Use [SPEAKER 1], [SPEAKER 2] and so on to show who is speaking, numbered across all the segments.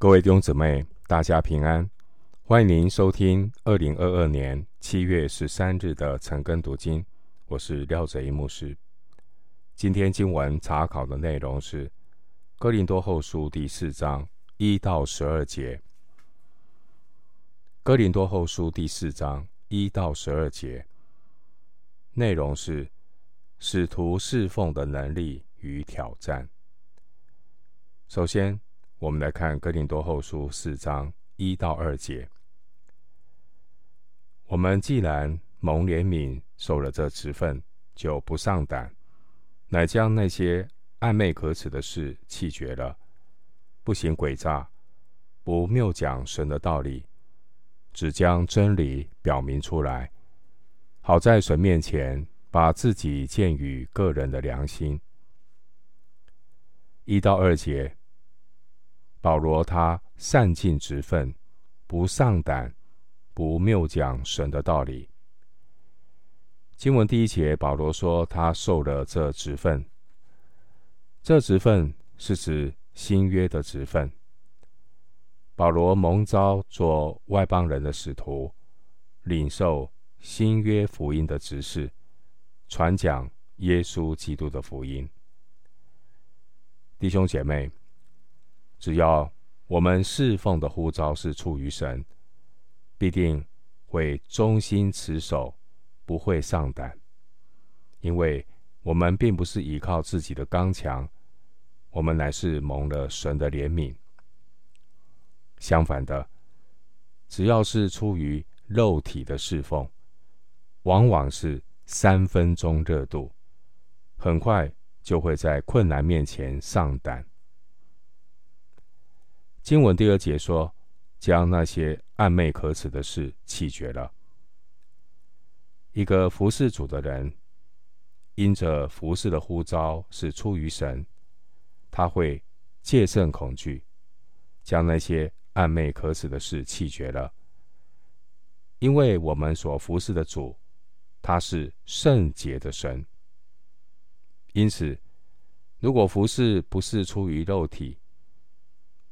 [SPEAKER 1] 各位弟兄姊妹，大家平安！欢迎您收听二零二二年七月十三日的晨更读经。我是廖哲一牧师。今天经文查考的内容是《哥林多后书》第四章一到十二节。《哥林多后书》第四章一到十二节内容是使徒侍奉的能力与挑战。首先，我们来看《哥林多后书》四章一到二节。我们既然蒙怜悯，受了这职分，就不上胆，乃将那些暧昧可耻的事弃绝了，不行诡诈，不谬讲神的道理，只将真理表明出来，好在神面前把自己建于个人的良心。一到二节。保罗他善尽职分，不丧胆，不谬讲神的道理。经文第一节，保罗说他受了这职分。这职分是指新约的职分。保罗蒙召做外邦人的使徒，领受新约福音的职事，传讲耶稣基督的福音。弟兄姐妹。只要我们侍奉的呼召是出于神，必定会忠心持守，不会丧胆，因为我们并不是依靠自己的刚强，我们乃是蒙了神的怜悯。相反的，只要是出于肉体的侍奉，往往是三分钟热度，很快就会在困难面前丧胆。经文第二节说：“将那些暧昧可耻的事弃绝了。”一个服侍主的人，因着服侍的呼召是出于神，他会戒慎恐惧，将那些暧昧可耻的事弃绝了。因为我们所服侍的主，他是圣洁的神，因此，如果服侍不是出于肉体，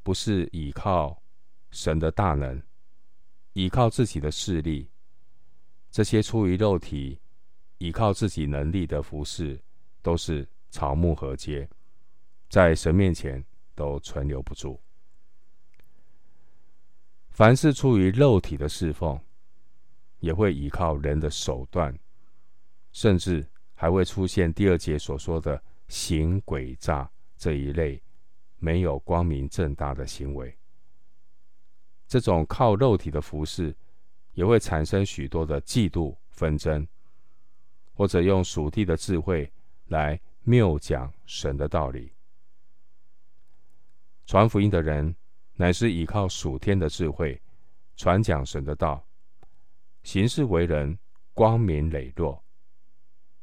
[SPEAKER 1] 不是依靠神的大能，依靠自己的势力，这些出于肉体、依靠自己能力的服饰，都是草木禾秸，在神面前都存留不住。凡是出于肉体的侍奉，也会依靠人的手段，甚至还会出现第二节所说的行诡诈这一类。没有光明正大的行为，这种靠肉体的服事，也会产生许多的嫉妒纷争，或者用属地的智慧来谬讲神的道理。传福音的人，乃是依靠属天的智慧，传讲神的道，行事为人光明磊落，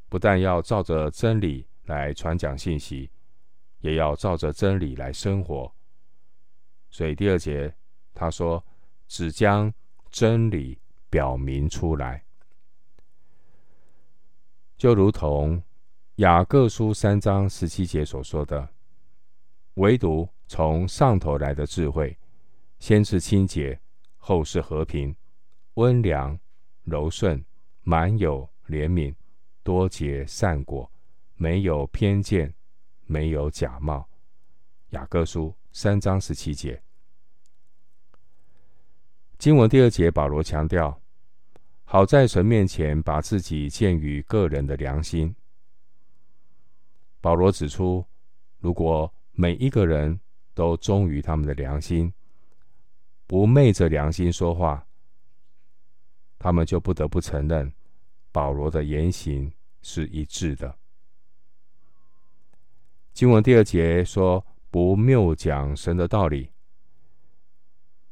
[SPEAKER 1] 不但要照着真理来传讲信息。也要照着真理来生活，所以第二节他说：“只将真理表明出来，就如同雅各书三章十七节所说的，唯独从上头来的智慧，先是清洁，后是和平，温良、柔顺，满有怜悯，多结善果，没有偏见。”没有假冒，雅各书三章十七节。经文第二节，保罗强调，好在神面前把自己建于个人的良心。保罗指出，如果每一个人都忠于他们的良心，不昧着良心说话，他们就不得不承认，保罗的言行是一致的。经文第二节说：“不谬讲神的道理。”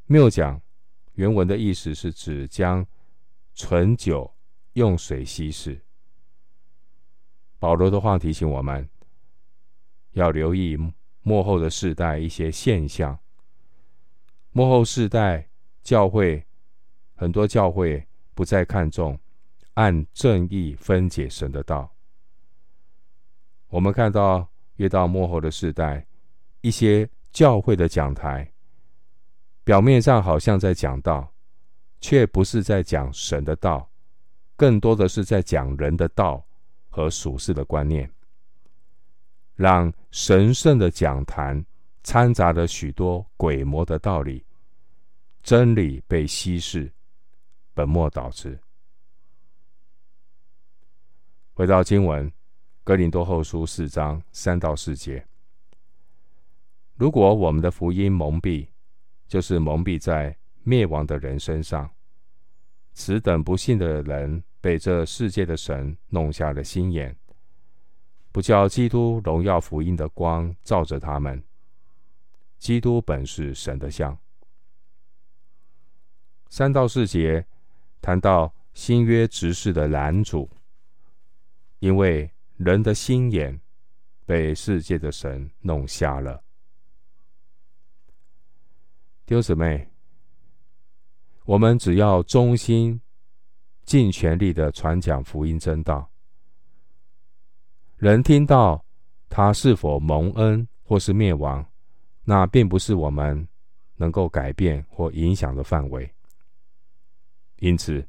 [SPEAKER 1] 谬讲原文的意思是指将醇酒用水稀释。保罗的话提醒我们，要留意幕后的世代一些现象。幕后世代教会很多教会不再看重按正义分解神的道。我们看到。越到末后的世代，一些教会的讲台表面上好像在讲道，却不是在讲神的道，更多的是在讲人的道和属世的观念，让神圣的讲坛掺杂了许多鬼魔的道理，真理被稀释，本末倒置。回到经文，《哥林多后书》四章三到四节。如果我们的福音蒙蔽，就是蒙蔽在灭亡的人身上。此等不信的人被这世界的神弄瞎了心眼，不叫基督荣耀福音的光照着他们。基督本是神的像。三到四节谈到新约执事的拦阻。因为人的心眼被世界的神弄瞎了，丢姊妹，我们只要忠心、尽全力的传讲福音真道，人听到他是否蒙恩或是灭亡，那并不是我们能够改变或影响的范围。因此，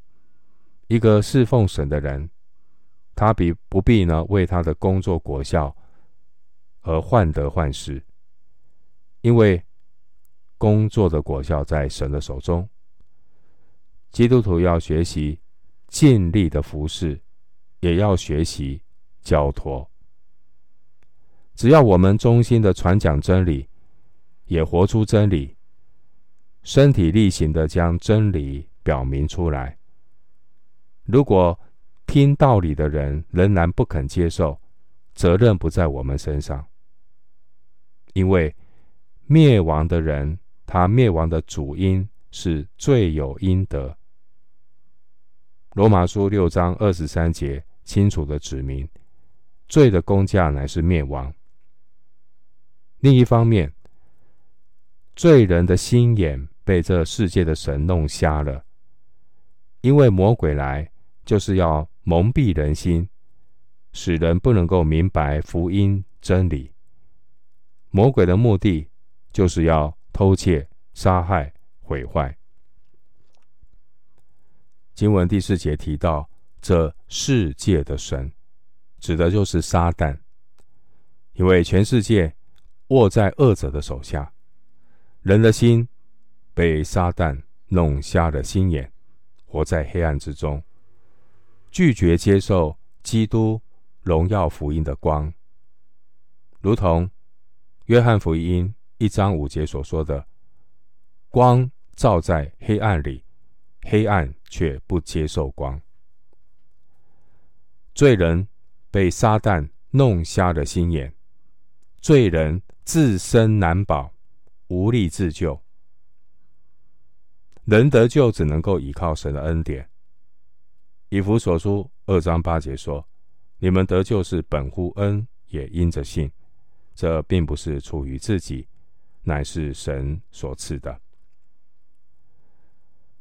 [SPEAKER 1] 一个侍奉神的人。他必不必呢为他的工作果效而患得患失，因为工作的果效在神的手中。基督徒要学习尽力的服侍，也要学习交托。只要我们忠心的传讲真理，也活出真理，身体力行的将真理表明出来。如果听道理的人仍然不肯接受，责任不在我们身上，因为灭亡的人，他灭亡的主因是罪有应得。罗马书六章二十三节清楚的指明，罪的工价乃是灭亡。另一方面，罪人的心眼被这世界的神弄瞎了，因为魔鬼来就是要。蒙蔽人心，使人不能够明白福音真理。魔鬼的目的就是要偷窃、杀害、毁坏。经文第四节提到，这世界的神，指的就是撒旦，因为全世界握在恶者的手下，人的心被撒旦弄瞎了心眼，活在黑暗之中。拒绝接受基督荣耀福音的光，如同约翰福音一章五节所说的：“光照在黑暗里，黑暗却不接受光。”罪人被撒旦弄瞎了心眼，罪人自身难保，无力自救。人得救只能够依靠神的恩典。以弗所书二章八节说：“你们得救是本乎恩，也因着信。这并不是出于自己，乃是神所赐的。”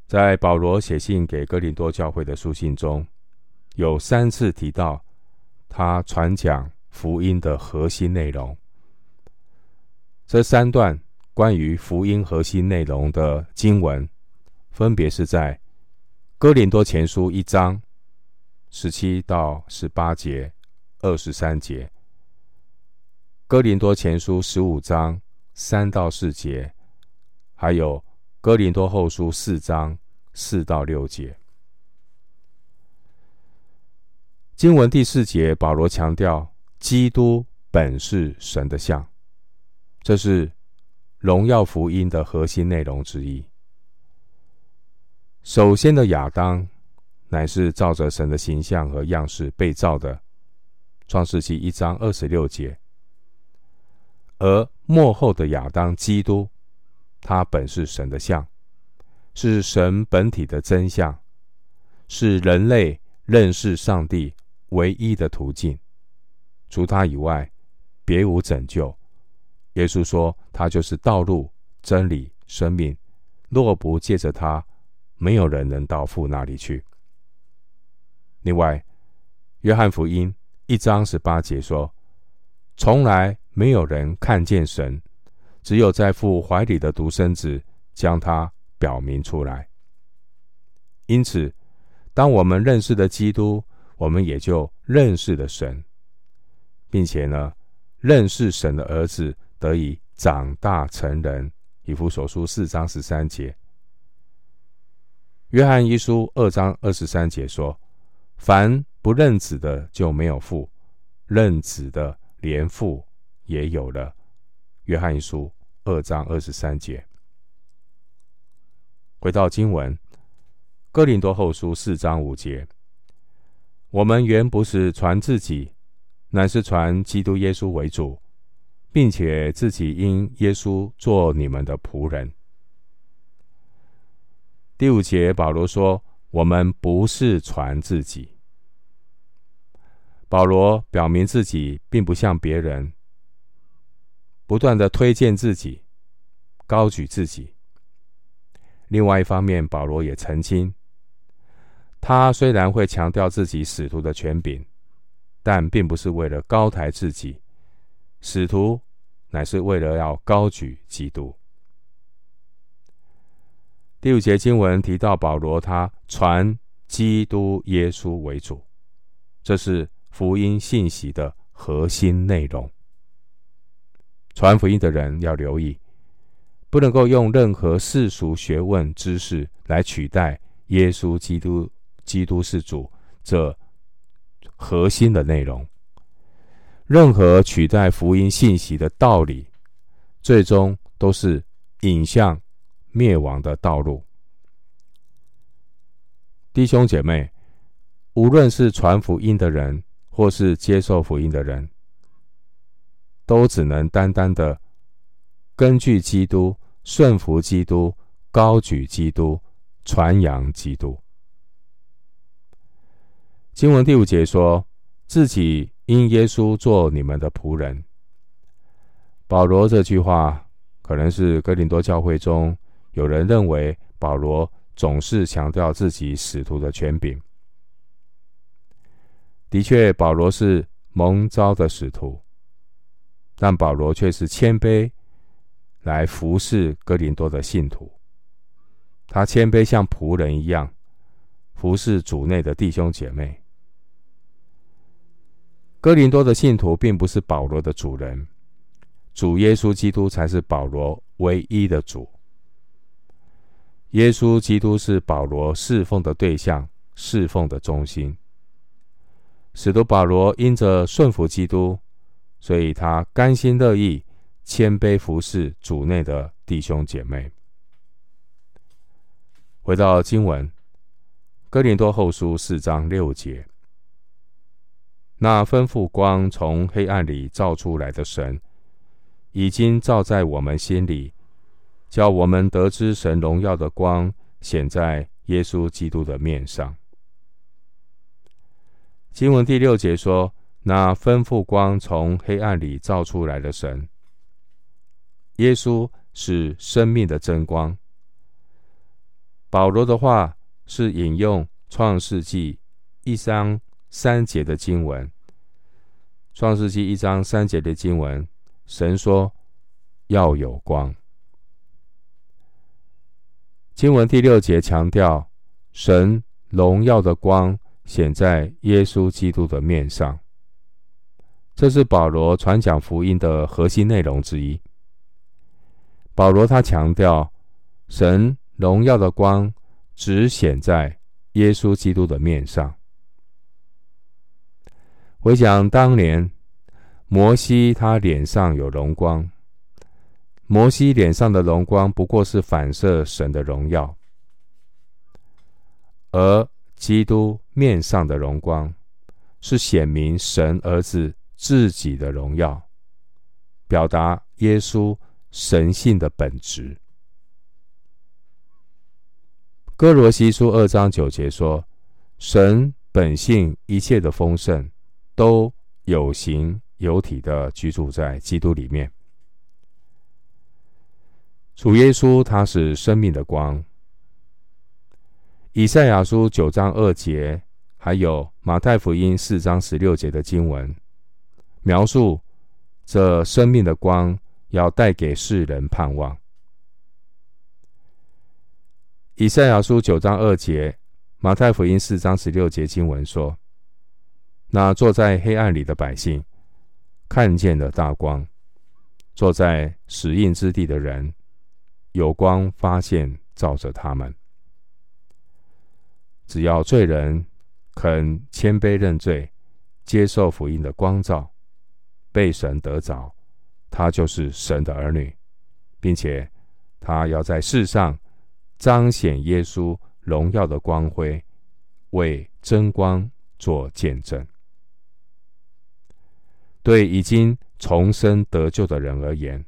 [SPEAKER 1] 在保罗写信给哥林多教会的书信中，有三次提到他传讲福音的核心内容。这三段关于福音核心内容的经文，分别是在。哥林多前书一章十七到十八节、二十三节；哥林多前书十五章三到四节，还有哥林多后书四章四到六节。经文第四节，保罗强调基督本是神的像，这是荣耀福音的核心内容之一。首先的亚当，乃是照着神的形象和样式被造的，创世记一章二十六节。而幕后的亚当基督，他本是神的像，是神本体的真相，是人类认识上帝唯一的途径。除他以外，别无拯救。耶稣说，他就是道路、真理、生命。若不借着他，没有人能到父那里去。另外，约翰福音一章十八节说：“从来没有人看见神，只有在父怀里的独生子将他表明出来。因此，当我们认识了基督，我们也就认识了神，并且呢，认识神的儿子得以长大成人。以弗所书四章十三节，约翰一书二章二十三节说：“凡不认子的，就没有父；认子的，连父也有了。”约翰一书二章二十三节。回到经文，哥林多后书四章五节：“我们原不是传自己，乃是传基督耶稣为主。”并且自己因耶稣做你们的仆人。第五节，保罗说：“我们不是传自己。”保罗表明自己并不像别人，不断的推荐自己，高举自己。另外一方面，保罗也澄清，他虽然会强调自己使徒的权柄，但并不是为了高抬自己。使徒乃是为了要高举基督。第五节经文提到保罗，他传基督耶稣为主，这是福音信息的核心内容。传福音的人要留意，不能够用任何世俗学问知识来取代耶稣基督，基督是主这核心的内容。任何取代福音信息的道理，最终都是引向灭亡的道路。弟兄姐妹，无论是传福音的人，或是接受福音的人，都只能单单的根据基督、顺服基督、高举基督、传扬基督。经文第五节说自己。因耶稣做你们的仆人，保罗这句话可能是哥林多教会中有人认为保罗总是强调自己使徒的权柄。的确，保罗是蒙召的使徒，但保罗却是谦卑来服侍哥林多的信徒。他谦卑像仆人一样服侍主内的弟兄姐妹。哥林多的信徒并不是保罗的主人，主耶稣基督才是保罗唯一的主。耶稣基督是保罗侍奉的对象，侍奉的中心。使徒保罗因着顺服基督，所以他甘心乐意、谦卑服侍主内的弟兄姐妹。回到经文，哥林多后书四章六节。那吩咐光从黑暗里照出来的神，已经照在我们心里，叫我们得知神荣耀的光显在耶稣基督的面上。经文第六节说：“那吩咐光从黑暗里照出来的神，耶稣是生命的真光。”保罗的话是引用创世纪一章。三节的经文，《创世纪》一章三节的经文，神说要有光。经文第六节强调神荣耀的光显在耶稣基督的面上，这是保罗传讲福音的核心内容之一。保罗他强调神荣耀的光只显在耶稣基督的面上。回想当年，摩西他脸上有荣光，摩西脸上的荣光不过是反射神的荣耀，而基督面上的荣光是显明神儿子自己的荣耀，表达耶稣神性的本质。哥罗西书二章九节说：“神本性一切的丰盛。”都有形有体的居住在基督里面。主耶稣他是生命的光。以赛亚书九章二节，还有马太福音四章十六节的经文，描述这生命的光要带给世人盼望。以赛亚书九章二节，马太福音四章十六节经文说：“那坐在黑暗里的百姓，看见了大光；坐在死荫之地的人，有光发现照着他们。只要罪人肯谦卑认罪，接受福音的光照，被神得着，他就是神的儿女，并且他要在世上。”彰显耶稣荣耀的光辉，为真光做见证。对已经重生得救的人而言，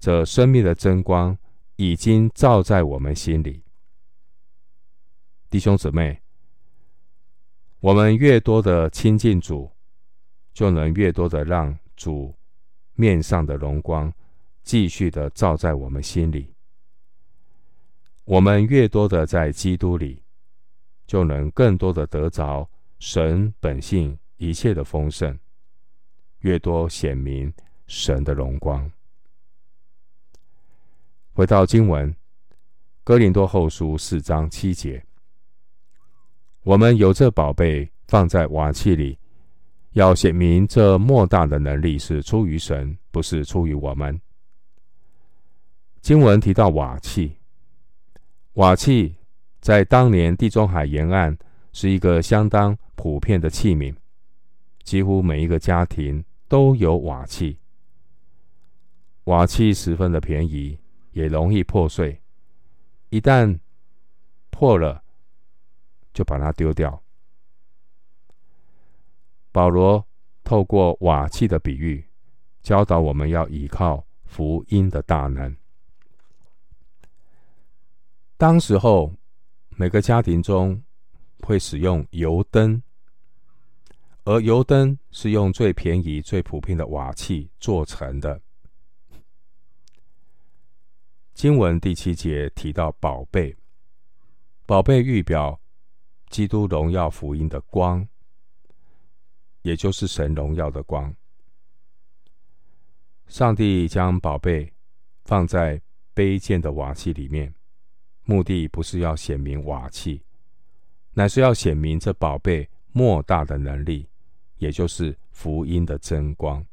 [SPEAKER 1] 这生命的真光已经照在我们心里。弟兄姊妹，我们越多的亲近主，就能越多的让主面上的荣光继续的照在我们心里。我们越多的在基督里，就能更多的得着神本性一切的丰盛，越多显明神的荣光。回到经文，哥林多后书四章七节，我们有这宝贝放在瓦器里，要显明这莫大的能力是出于神，不是出于我们。经文提到瓦器。瓦器在当年地中海沿岸是一个相当普遍的器皿，几乎每一个家庭都有瓦器。瓦器十分的便宜，也容易破碎，一旦破了，就把它丢掉。保罗透过瓦器的比喻，教导我们要依靠福音的大能。当时候，每个家庭中会使用油灯，而油灯是用最便宜、最普遍的瓦器做成的。经文第七节提到宝贝，宝贝预表基督荣耀福音的光，也就是神荣耀的光。上帝将宝贝放在卑贱的瓦器里面。目的不是要显明瓦器，乃是要显明这宝贝莫大的能力，也就是福音的真光。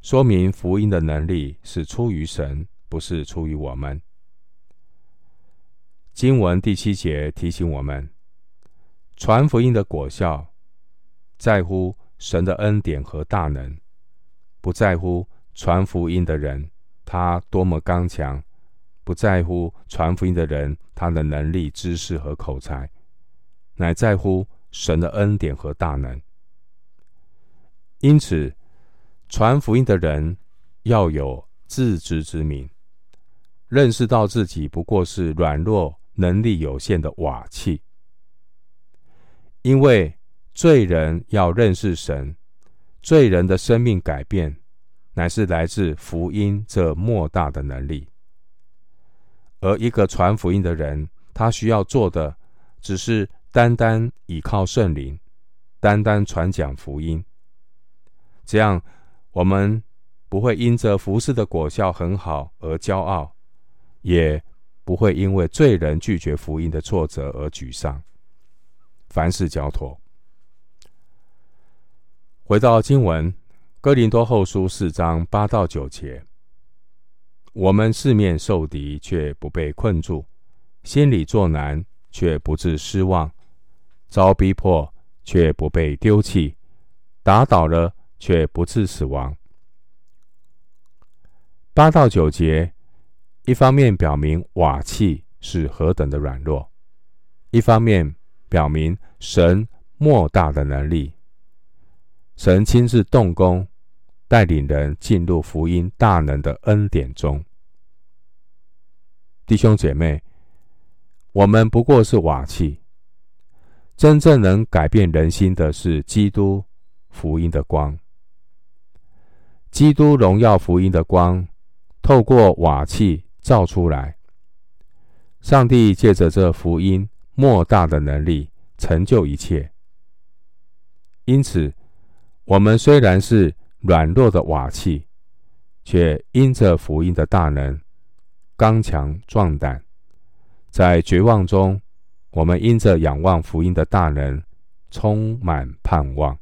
[SPEAKER 1] 说明福音的能力是出于神，不是出于我们。经文第七节提醒我们，传福音的果效，在乎神的恩典和大能，不在乎传福音的人他多么刚强。不在乎传福音的人，他的能力、知识和口才，乃在乎神的恩典和大能。因此，传福音的人要有自知之明，认识到自己不过是软弱、能力有限的瓦器。因为罪人要认识神，罪人的生命改变，乃是来自福音这莫大的能力。而一个传福音的人，他需要做的只是单单倚靠圣灵，单单传讲福音。这样，我们不会因着服事的果效很好而骄傲，也不会因为罪人拒绝福音的挫折而沮丧。凡事交托。回到经文，哥林多后书四章八到九节。我们四面受敌，却不被困住；心里作难，却不致失望；遭逼迫，却不被丢弃；打倒了，却不致死亡。八到九节，一方面表明瓦器是何等的软弱，一方面表明神莫大的能力。神亲自动工。带领人进入福音大能的恩典中，弟兄姐妹，我们不过是瓦器，真正能改变人心的是基督福音的光。基督荣耀福音的光透过瓦器造出来，上帝借着这福音莫大的能力成就一切。因此，我们虽然是软弱的瓦器，却因着福音的大能，刚强壮胆，在绝望中，我们因着仰望福音的大能，充满盼望。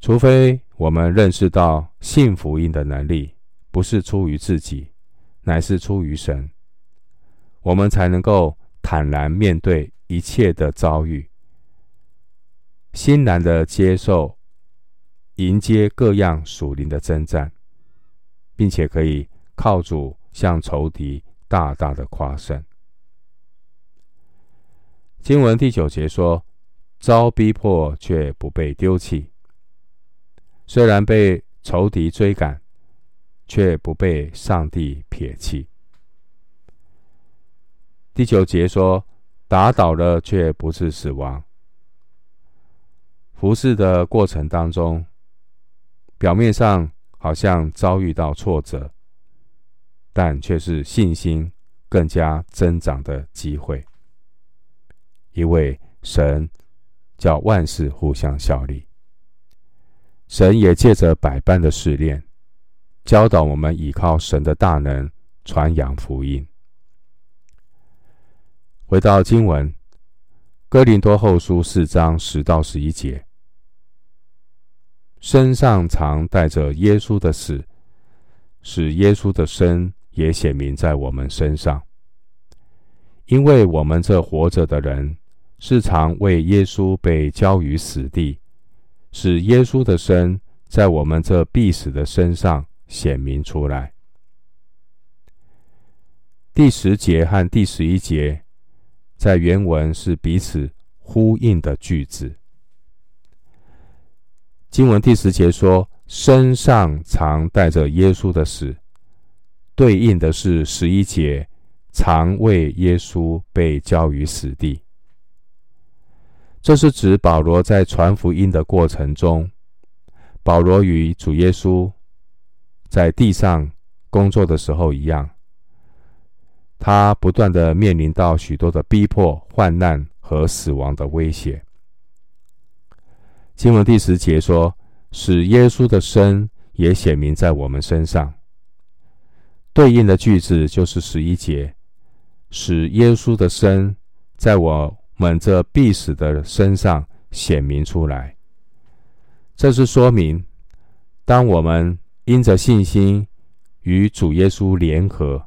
[SPEAKER 1] 除非我们认识到信福音的能力不是出于自己，乃是出于神，我们才能够坦然面对一切的遭遇，欣然的接受、迎接各样属灵的征战，并且可以靠主向仇敌大大的夸胜。经文第九节说：“遭逼迫却不被丢弃。”虽然被仇敌追赶，却不被上帝撇弃。第九节说：“打倒了，却不是死亡。”服侍的过程当中，表面上好像遭遇到挫折，但却是信心更加增长的机会，因为神叫万事互相效力。神也借着百般的试炼，教导我们依靠神的大能传扬福音。回到经文，《哥林多后书》四章十到十一节，身上常带着耶稣的死，使耶稣的生也显明在我们身上。因为我们这活着的人，是常为耶稣被交于死地。使耶稣的生在我们这必死的身上显明出来。第十节和第十一节在原文是彼此呼应的句子。经文第十节说：“身上常带着耶稣的死”，对应的是十一节：“常为耶稣被交于死地。”这是指保罗在传福音的过程中，保罗与主耶稣在地上工作的时候一样，他不断的面临到许多的逼迫、患难和死亡的威胁。经文第十节说：“使耶稣的身也显明在我们身上。”对应的句子就是十一节：“使耶稣的身在。”我们这必死的身上显明出来，这是说明，当我们因着信心与主耶稣联合，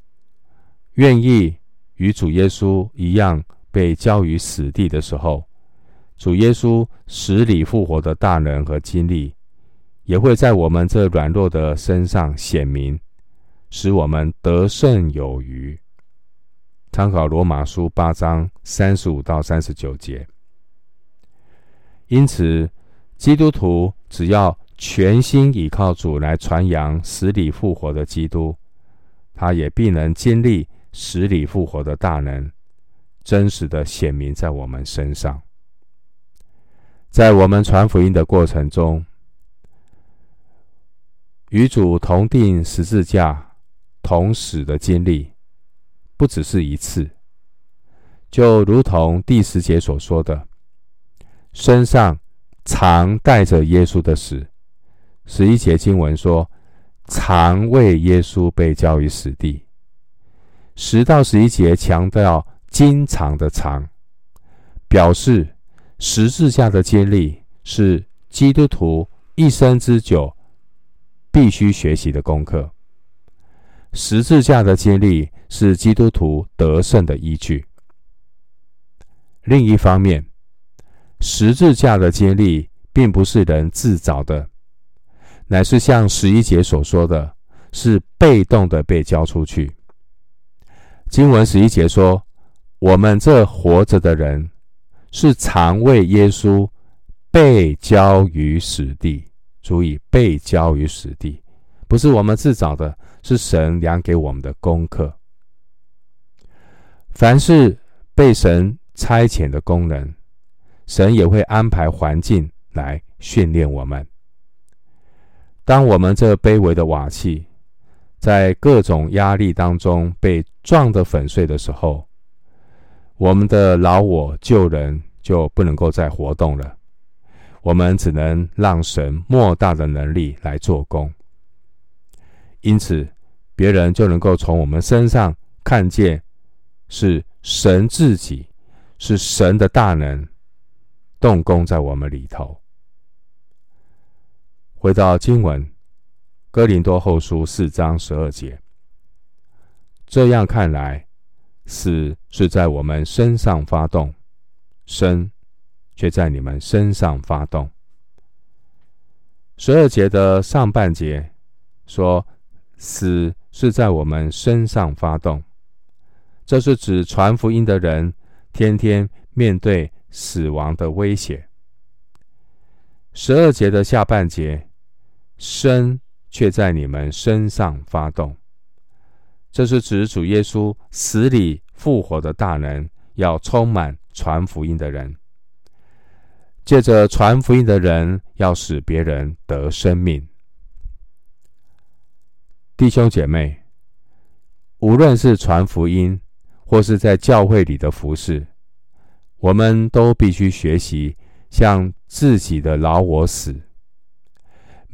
[SPEAKER 1] 愿意与主耶稣一样被交于死地的时候，主耶稣死里复活的大能和经历，也会在我们这软弱的身上显明，使我们得胜有余。参考罗马书八章三十五到三十九节。因此，基督徒只要全心倚靠主来传扬死里复活的基督，他也必能经历死里复活的大能，真实的显明在我们身上。在我们传福音的过程中，与主同定十字架、同死的经历。不只是一次，就如同第十节所说的，身上常带着耶稣的死。十一节经文说，常为耶稣被交于死地。十到十一节强调经常的常，表示十字架的经历是基督徒一生之久必须学习的功课。十字架的经历是基督徒得胜的依据。另一方面，十字架的经历并不是人自找的，乃是像十一节所说的，是被动的被交出去。经文十一节说：“我们这活着的人，是常为耶稣被交于死地。”注意，被交于死地，不是我们自找的。是神量给我们的功课。凡是被神差遣的工人，神也会安排环境来训练我们。当我们这卑微的瓦器，在各种压力当中被撞得粉碎的时候，我们的老我旧人就不能够再活动了。我们只能让神莫大的能力来做工。因此。别人就能够从我们身上看见是神自己，是神的大能动工在我们里头。回到经文，哥林多后书四章十二节，这样看来，死是在我们身上发动，生却在你们身上发动。十二节的上半节说，死是在我们身上发动，这是指传福音的人天天面对死亡的威胁。十二节的下半节，生却在你们身上发动，这是指主耶稣死里复活的大能要充满传福音的人，借着传福音的人要使别人得生命。弟兄姐妹，无论是传福音，或是在教会里的服事，我们都必须学习向自己的老我死。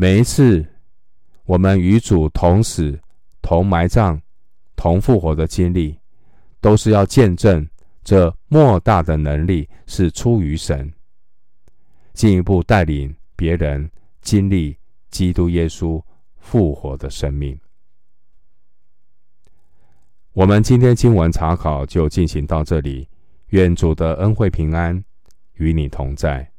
[SPEAKER 1] 每一次我们与主同死、同埋葬、同复活的经历，都是要见证这莫大的能力是出于神，进一步带领别人经历基督耶稣复活的生命。我们今天经文查考就进行到这里，愿主的恩惠平安与你同在。